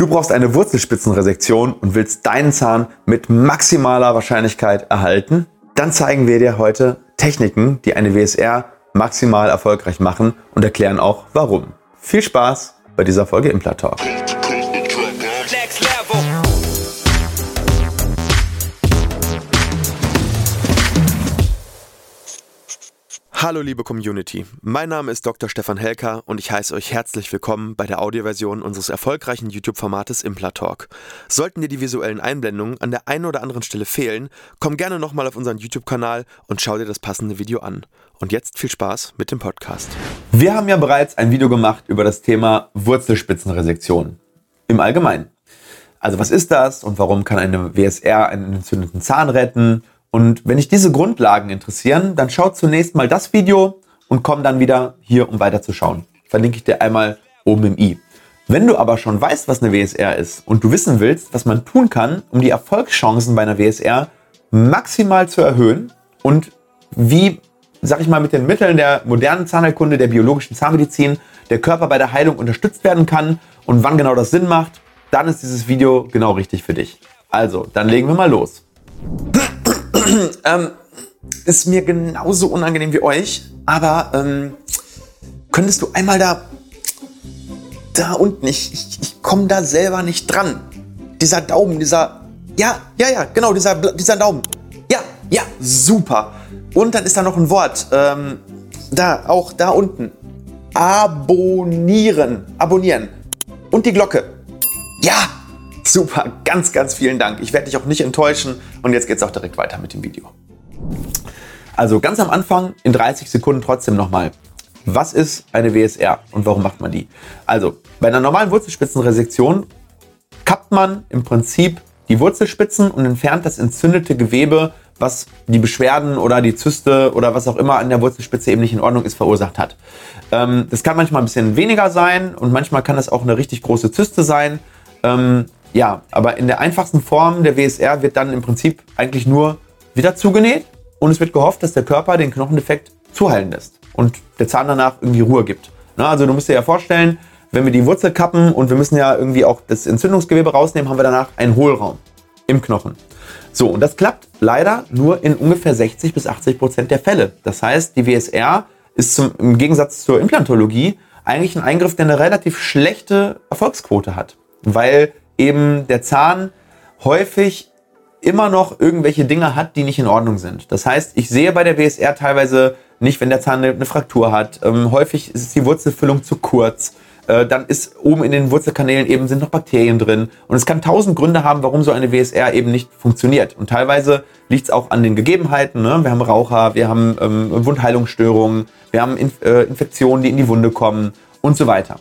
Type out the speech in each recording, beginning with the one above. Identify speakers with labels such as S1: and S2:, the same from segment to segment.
S1: Du brauchst eine Wurzelspitzenresektion und willst deinen Zahn mit maximaler Wahrscheinlichkeit erhalten? Dann zeigen wir dir heute Techniken, die eine WSR maximal erfolgreich machen und erklären auch warum. Viel Spaß bei dieser Folge Implant Talk. Hallo liebe Community, mein Name ist Dr. Stefan Helker und ich heiße euch herzlich willkommen bei der Audioversion unseres erfolgreichen YouTube-Formates Implatalk. Sollten dir die visuellen Einblendungen an der einen oder anderen Stelle fehlen, komm gerne nochmal auf unseren YouTube-Kanal und schau dir das passende Video an. Und jetzt viel Spaß mit dem Podcast. Wir haben ja bereits ein Video gemacht über das Thema Wurzelspitzenresektion im Allgemeinen. Also was ist das und warum kann eine WSR einen entzündeten Zahn retten und wenn dich diese Grundlagen interessieren, dann schau zunächst mal das Video und komm dann wieder hier, um weiterzuschauen. Verlinke ich dir einmal oben im i. Wenn du aber schon weißt, was eine WSR ist und du wissen willst, was man tun kann, um die Erfolgschancen bei einer WSR maximal zu erhöhen und wie, sag ich mal, mit den Mitteln der modernen Zahnheilkunde, der biologischen Zahnmedizin, der Körper bei der Heilung unterstützt werden kann und wann genau das Sinn macht, dann ist dieses Video genau richtig für dich. Also, dann legen wir mal los. ähm, ist mir genauso unangenehm wie euch, aber ähm, könntest du einmal da, da unten, ich, ich, ich komme da selber nicht dran. Dieser Daumen, dieser, ja, ja, ja, genau, dieser, dieser Daumen. Ja, ja, super. Und dann ist da noch ein Wort, ähm, da, auch da unten. Abonnieren, abonnieren. Und die Glocke. Ja, Super, ganz, ganz vielen Dank. Ich werde dich auch nicht enttäuschen und jetzt geht es auch direkt weiter mit dem Video. Also ganz am Anfang in 30 Sekunden trotzdem nochmal. Was ist eine WSR und warum macht man die? Also bei einer normalen Wurzelspitzenresektion kappt man im Prinzip die Wurzelspitzen und entfernt das entzündete Gewebe, was die Beschwerden oder die Zyste oder was auch immer an der Wurzelspitze eben nicht in Ordnung ist, verursacht hat. Ähm, das kann manchmal ein bisschen weniger sein und manchmal kann das auch eine richtig große Zyste sein. Ja, aber in der einfachsten Form der WSR wird dann im Prinzip eigentlich nur wieder zugenäht und es wird gehofft, dass der Körper den Knochendefekt zuheilen lässt und der Zahn danach irgendwie Ruhe gibt. Na, also du musst dir ja vorstellen, wenn wir die Wurzel kappen und wir müssen ja irgendwie auch das Entzündungsgewebe rausnehmen, haben wir danach einen Hohlraum im Knochen. So, und das klappt leider nur in ungefähr 60 bis 80 Prozent der Fälle. Das heißt, die WSR ist zum, im Gegensatz zur Implantologie eigentlich ein Eingriff, der eine relativ schlechte Erfolgsquote hat, weil eben der Zahn häufig immer noch irgendwelche Dinge hat, die nicht in Ordnung sind. Das heißt, ich sehe bei der WSR teilweise nicht, wenn der Zahn eine, Fraktur hat. Ähm, häufig ist die Wurzelfüllung zu kurz. Äh, dann ist oben in den Wurzelkanälen eben sind noch Bakterien drin. Und es kann tausend Gründe haben, warum so eine WSR eben nicht funktioniert. Und teilweise liegt es auch an den Gegebenheiten. Ne? Wir haben Raucher, wir haben ähm, Wundheilungsstörungen, wir haben Inf äh, Infektionen, die in die Wunde kommen und so weiter.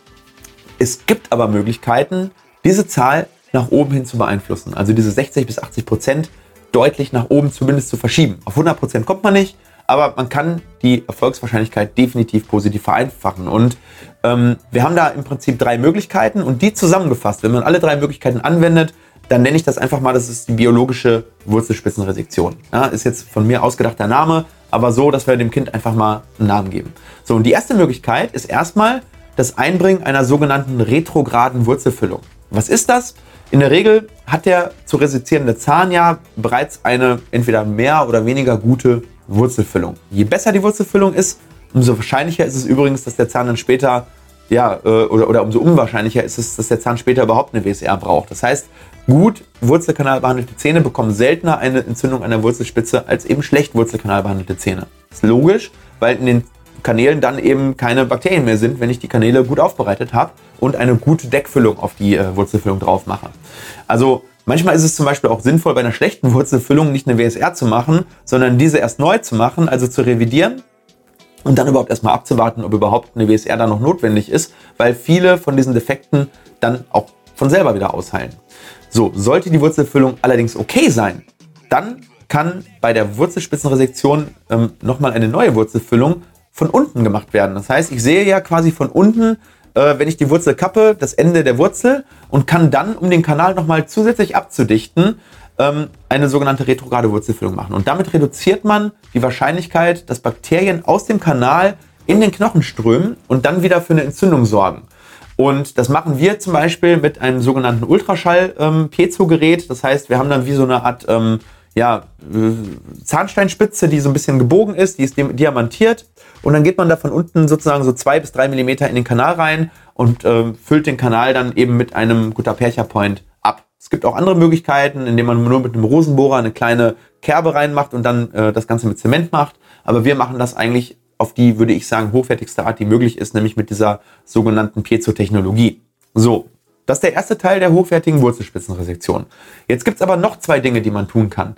S1: Es gibt aber Möglichkeiten, diese Zahl nach oben hin zu beeinflussen. Also diese 60 bis 80 Prozent deutlich nach oben zumindest zu verschieben. Auf 100 Prozent kommt man nicht, aber man kann die Erfolgswahrscheinlichkeit definitiv positiv vereinfachen. Und ähm, wir haben da im Prinzip drei Möglichkeiten und die zusammengefasst, wenn man alle drei Möglichkeiten anwendet, dann nenne ich das einfach mal, das ist die biologische Wurzelspitzenresektion. Ja, ist jetzt von mir ausgedachter Name, aber so, dass wir dem Kind einfach mal einen Namen geben. So, und die erste Möglichkeit ist erstmal das Einbringen einer sogenannten retrograden Wurzelfüllung. Was ist das? In der Regel hat der zu resizierende Zahn ja bereits eine entweder mehr oder weniger gute Wurzelfüllung. Je besser die Wurzelfüllung ist, umso wahrscheinlicher ist es übrigens, dass der Zahn dann später, ja, äh, oder, oder umso unwahrscheinlicher ist es, dass der Zahn später überhaupt eine WSR braucht. Das heißt, gut Wurzelkanal behandelte Zähne bekommen seltener eine Entzündung an der Wurzelspitze als eben schlecht Wurzelkanal behandelte Zähne. Das ist logisch, weil in den Kanälen dann eben keine Bakterien mehr sind, wenn ich die Kanäle gut aufbereitet habe und eine gute Deckfüllung auf die äh, Wurzelfüllung drauf mache. Also manchmal ist es zum Beispiel auch sinnvoll, bei einer schlechten Wurzelfüllung nicht eine WSR zu machen, sondern diese erst neu zu machen, also zu revidieren und dann überhaupt erstmal abzuwarten, ob überhaupt eine WSR da noch notwendig ist, weil viele von diesen Defekten dann auch von selber wieder ausheilen. So, sollte die Wurzelfüllung allerdings okay sein, dann kann bei der Wurzelspitzenresektion ähm, nochmal eine neue Wurzelfüllung von unten gemacht werden. Das heißt, ich sehe ja quasi von unten, äh, wenn ich die Wurzel kappe, das Ende der Wurzel und kann dann, um den Kanal nochmal zusätzlich abzudichten, ähm, eine sogenannte retrograde Wurzelfüllung machen. Und damit reduziert man die Wahrscheinlichkeit, dass Bakterien aus dem Kanal in den Knochen strömen und dann wieder für eine Entzündung sorgen. Und das machen wir zum Beispiel mit einem sogenannten Ultraschall-Piezo-Gerät. Ähm, das heißt, wir haben dann wie so eine Art ähm, ja, äh, Zahnsteinspitze, die so ein bisschen gebogen ist, die ist diamantiert. Und dann geht man da von unten sozusagen so zwei bis drei Millimeter in den Kanal rein und äh, füllt den Kanal dann eben mit einem Gutta Percha Point ab. Es gibt auch andere Möglichkeiten, indem man nur mit einem Rosenbohrer eine kleine Kerbe reinmacht und dann äh, das Ganze mit Zement macht. Aber wir machen das eigentlich auf die, würde ich sagen, hochwertigste Art, die möglich ist, nämlich mit dieser sogenannten Piezo-Technologie. So, das ist der erste Teil der hochwertigen Wurzelspitzenresektion. Jetzt gibt es aber noch zwei Dinge, die man tun kann.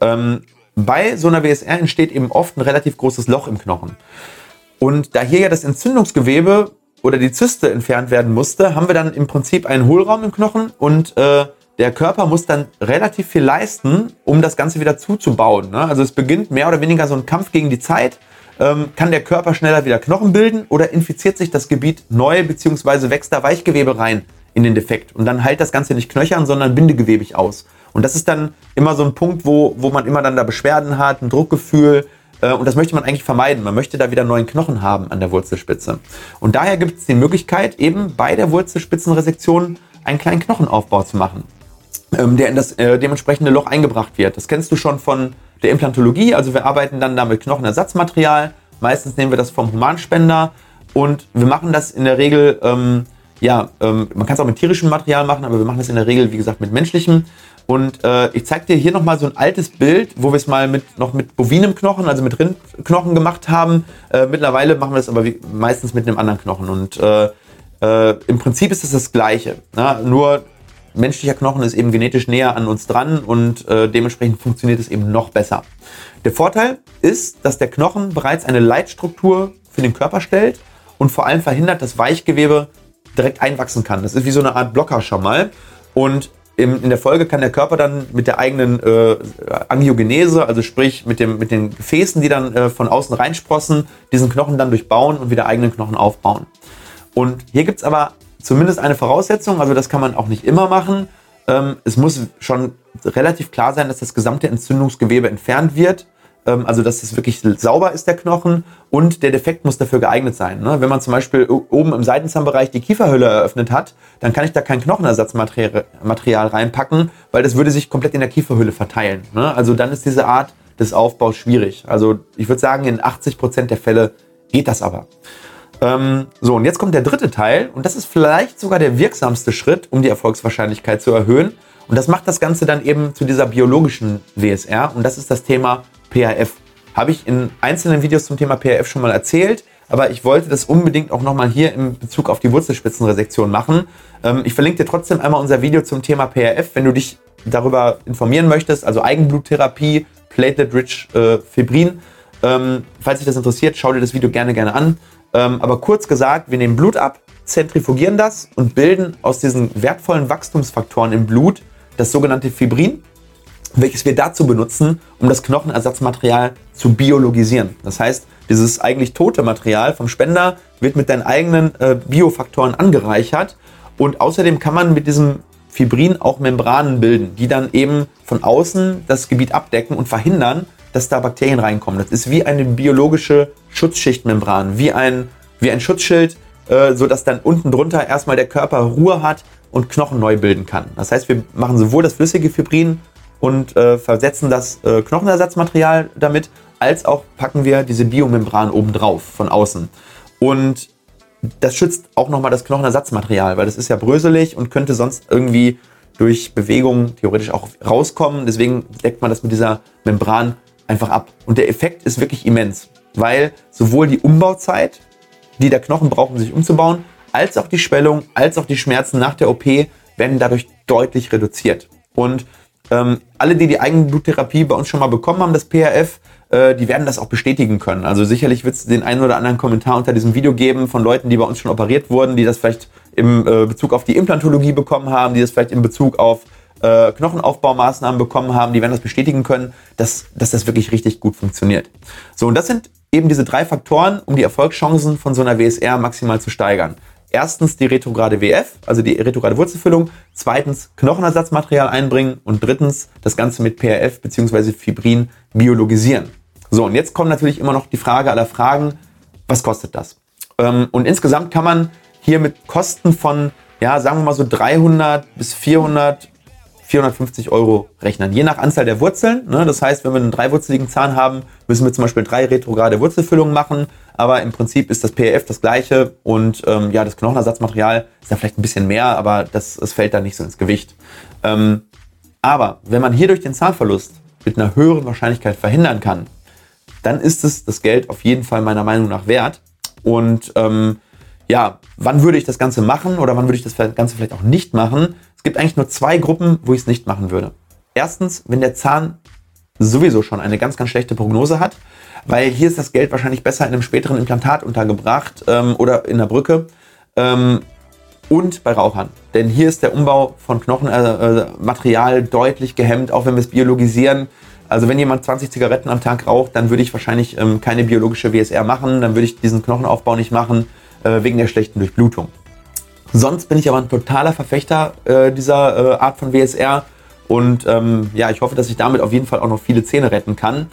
S1: Ähm, bei so einer WSR entsteht eben oft ein relativ großes Loch im Knochen. Und da hier ja das Entzündungsgewebe oder die Zyste entfernt werden musste, haben wir dann im Prinzip einen Hohlraum im Knochen und äh, der Körper muss dann relativ viel leisten, um das Ganze wieder zuzubauen. Ne? Also es beginnt mehr oder weniger so ein Kampf gegen die Zeit. Ähm, kann der Körper schneller wieder Knochen bilden oder infiziert sich das Gebiet neu beziehungsweise wächst da Weichgewebe rein? in den Defekt. Und dann heilt das Ganze nicht knöchern, sondern bindegewebig aus. Und das ist dann immer so ein Punkt, wo, wo man immer dann da Beschwerden hat, ein Druckgefühl. Äh, und das möchte man eigentlich vermeiden. Man möchte da wieder neuen Knochen haben an der Wurzelspitze. Und daher gibt es die Möglichkeit, eben bei der Wurzelspitzenresektion einen kleinen Knochenaufbau zu machen, ähm, der in das äh, dementsprechende Loch eingebracht wird. Das kennst du schon von der Implantologie. Also wir arbeiten dann da mit Knochenersatzmaterial. Meistens nehmen wir das vom Humanspender. Und wir machen das in der Regel ähm, ja, ähm, man kann es auch mit tierischem Material machen, aber wir machen das in der Regel, wie gesagt, mit menschlichem. Und äh, ich zeige dir hier nochmal so ein altes Bild, wo wir es mal mit, noch mit bovinem Knochen, also mit Rindknochen gemacht haben. Äh, mittlerweile machen wir es aber wie, meistens mit einem anderen Knochen. Und äh, äh, im Prinzip ist es das Gleiche. Na? Nur menschlicher Knochen ist eben genetisch näher an uns dran und äh, dementsprechend funktioniert es eben noch besser. Der Vorteil ist, dass der Knochen bereits eine Leitstruktur für den Körper stellt und vor allem verhindert, dass Weichgewebe direkt einwachsen kann. Das ist wie so eine Art Blocker schon mal. Und in, der Folge kann der Körper dann mit der eigenen äh, Angiogenese, also sprich mit, dem, mit den Gefäßen, die dann äh, von außen reinsprossen, diesen Knochen dann durchbauen und wieder eigenen Knochen aufbauen. Und hier gibt es aber zumindest eine Voraussetzung, also das kann man auch nicht immer machen. Ähm, es muss schon relativ klar sein, dass das gesamte Entzündungsgewebe entfernt wird also dass es wirklich sauber ist, der Knochen und der Defekt muss dafür geeignet sein. Ne? Wenn man zum Beispiel oben im Seitenzahnbereich die Kieferhülle eröffnet hat, dann kann ich da kein Knochenersatzmaterial reinpacken, weil das würde sich komplett in der Kieferhülle verteilen. Ne? Also dann ist diese Art des Aufbaus schwierig. Also ich würde sagen, in 80 Prozent der Fälle geht das aber. Ähm, so, und jetzt kommt der dritte Teil und das ist vielleicht sogar der wirksamste Schritt, um die Erfolgswahrscheinlichkeit zu erhöhen. Und das macht das Ganze dann eben zu dieser biologischen WSR und das ist das Thema PHF. Habe ich in einzelnen Videos zum Thema PHF schon mal erzählt, aber ich wollte das unbedingt auch nochmal hier in Bezug auf die Wurzelspitzenresektion machen. Ähm, ich verlinke dir trotzdem einmal unser Video zum Thema PHF, wenn du dich darüber informieren möchtest, also Eigenbluttherapie, Platelet-Rich äh, Fibrin. Ähm, falls dich das interessiert, schau dir das Video gerne, gerne an. Ähm, aber kurz gesagt, wir nehmen Blut ab, zentrifugieren das und bilden aus diesen wertvollen Wachstumsfaktoren im Blut das sogenannte Fibrin welches wir dazu benutzen, um das Knochenersatzmaterial zu biologisieren. Das heißt, dieses eigentlich tote Material vom Spender wird mit deinen eigenen äh, Biofaktoren angereichert und außerdem kann man mit diesem Fibrin auch Membranen bilden, die dann eben von außen das Gebiet abdecken und verhindern, dass da Bakterien reinkommen. Das ist wie eine biologische Schutzschichtmembran, wie ein, wie ein Schutzschild, äh, sodass dann unten drunter erstmal der Körper Ruhe hat und Knochen neu bilden kann. Das heißt, wir machen sowohl das flüssige Fibrin und äh, versetzen das äh, Knochenersatzmaterial damit, als auch packen wir diese Biomembran oben drauf von außen. Und das schützt auch nochmal das Knochenersatzmaterial, weil das ist ja bröselig und könnte sonst irgendwie durch Bewegung theoretisch auch rauskommen. Deswegen deckt man das mit dieser Membran einfach ab. Und der Effekt ist wirklich immens, weil sowohl die Umbauzeit, die der Knochen braucht, um sich umzubauen, als auch die Schwellung, als auch die Schmerzen nach der OP werden dadurch deutlich reduziert. Und ähm, alle, die die Eigenbluttherapie bei uns schon mal bekommen haben, das PRF, äh, die werden das auch bestätigen können. Also sicherlich wird es den einen oder anderen Kommentar unter diesem Video geben von Leuten, die bei uns schon operiert wurden, die das vielleicht im äh, Bezug auf die Implantologie bekommen haben, die das vielleicht in Bezug auf äh, Knochenaufbaumaßnahmen bekommen haben, die werden das bestätigen können, dass, dass das wirklich richtig gut funktioniert. So, und das sind eben diese drei Faktoren, um die Erfolgschancen von so einer WSR maximal zu steigern erstens die retrograde WF, also die retrograde Wurzelfüllung, zweitens Knochenersatzmaterial einbringen und drittens das Ganze mit PRF bzw. Fibrin biologisieren. So, und jetzt kommt natürlich immer noch die Frage aller Fragen, was kostet das? Ähm, und insgesamt kann man hier mit Kosten von, ja, sagen wir mal so 300 bis 400, 450 Euro rechnen. Je nach Anzahl der Wurzeln. Ne? Das heißt, wenn wir einen dreiwurzeligen Zahn haben, müssen wir zum Beispiel drei retrograde Wurzelfüllungen machen. Aber im Prinzip ist das PRF das gleiche und ähm, ja, das Knochenersatzmaterial ist da vielleicht ein bisschen mehr, aber das, das fällt da nicht so ins Gewicht. Ähm, aber wenn man hier durch den Zahnverlust mit einer höheren Wahrscheinlichkeit verhindern kann, dann ist es das Geld auf jeden Fall meiner Meinung nach wert. Und ähm, ja, wann würde ich das Ganze machen oder wann würde ich das Ganze vielleicht auch nicht machen? Es gibt eigentlich nur zwei Gruppen, wo ich es nicht machen würde. Erstens, wenn der Zahn sowieso schon eine ganz, ganz schlechte Prognose hat, weil hier ist das Geld wahrscheinlich besser in einem späteren Implantat untergebracht ähm, oder in der Brücke ähm, und bei Rauchern. Denn hier ist der Umbau von Knochenmaterial äh, äh, deutlich gehemmt, auch wenn wir es biologisieren. Also wenn jemand 20 Zigaretten am Tag raucht, dann würde ich wahrscheinlich ähm, keine biologische WSR machen, dann würde ich diesen Knochenaufbau nicht machen, äh, wegen der schlechten Durchblutung. Sonst bin ich aber ein totaler Verfechter äh, dieser äh, Art von WSR und ähm, ja, ich hoffe, dass ich damit auf jeden Fall auch noch viele Zähne retten kann.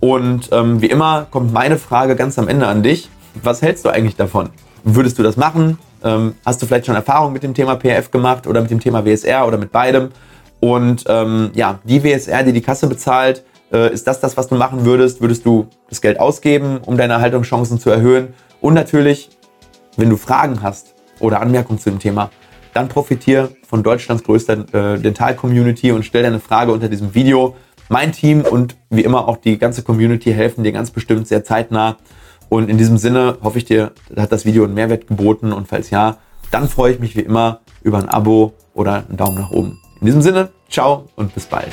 S1: Und ähm, wie immer kommt meine Frage ganz am Ende an dich. Was hältst du eigentlich davon? Würdest du das machen? Ähm, hast du vielleicht schon Erfahrung mit dem Thema PRF gemacht oder mit dem Thema WSR oder mit beidem? Und ähm, ja, die WSR, die die Kasse bezahlt, äh, ist das das, was du machen würdest? Würdest du das Geld ausgeben, um deine Erhaltungschancen zu erhöhen? Und natürlich, wenn du Fragen hast oder Anmerkungen zu dem Thema, dann profitiere von Deutschlands größter äh, Dental-Community und stell deine Frage unter diesem Video. Mein Team und wie immer auch die ganze Community helfen dir ganz bestimmt sehr zeitnah. Und in diesem Sinne hoffe ich dir, hat das Video einen Mehrwert geboten und falls ja, dann freue ich mich wie immer über ein Abo oder einen Daumen nach oben. In diesem Sinne, ciao und bis bald.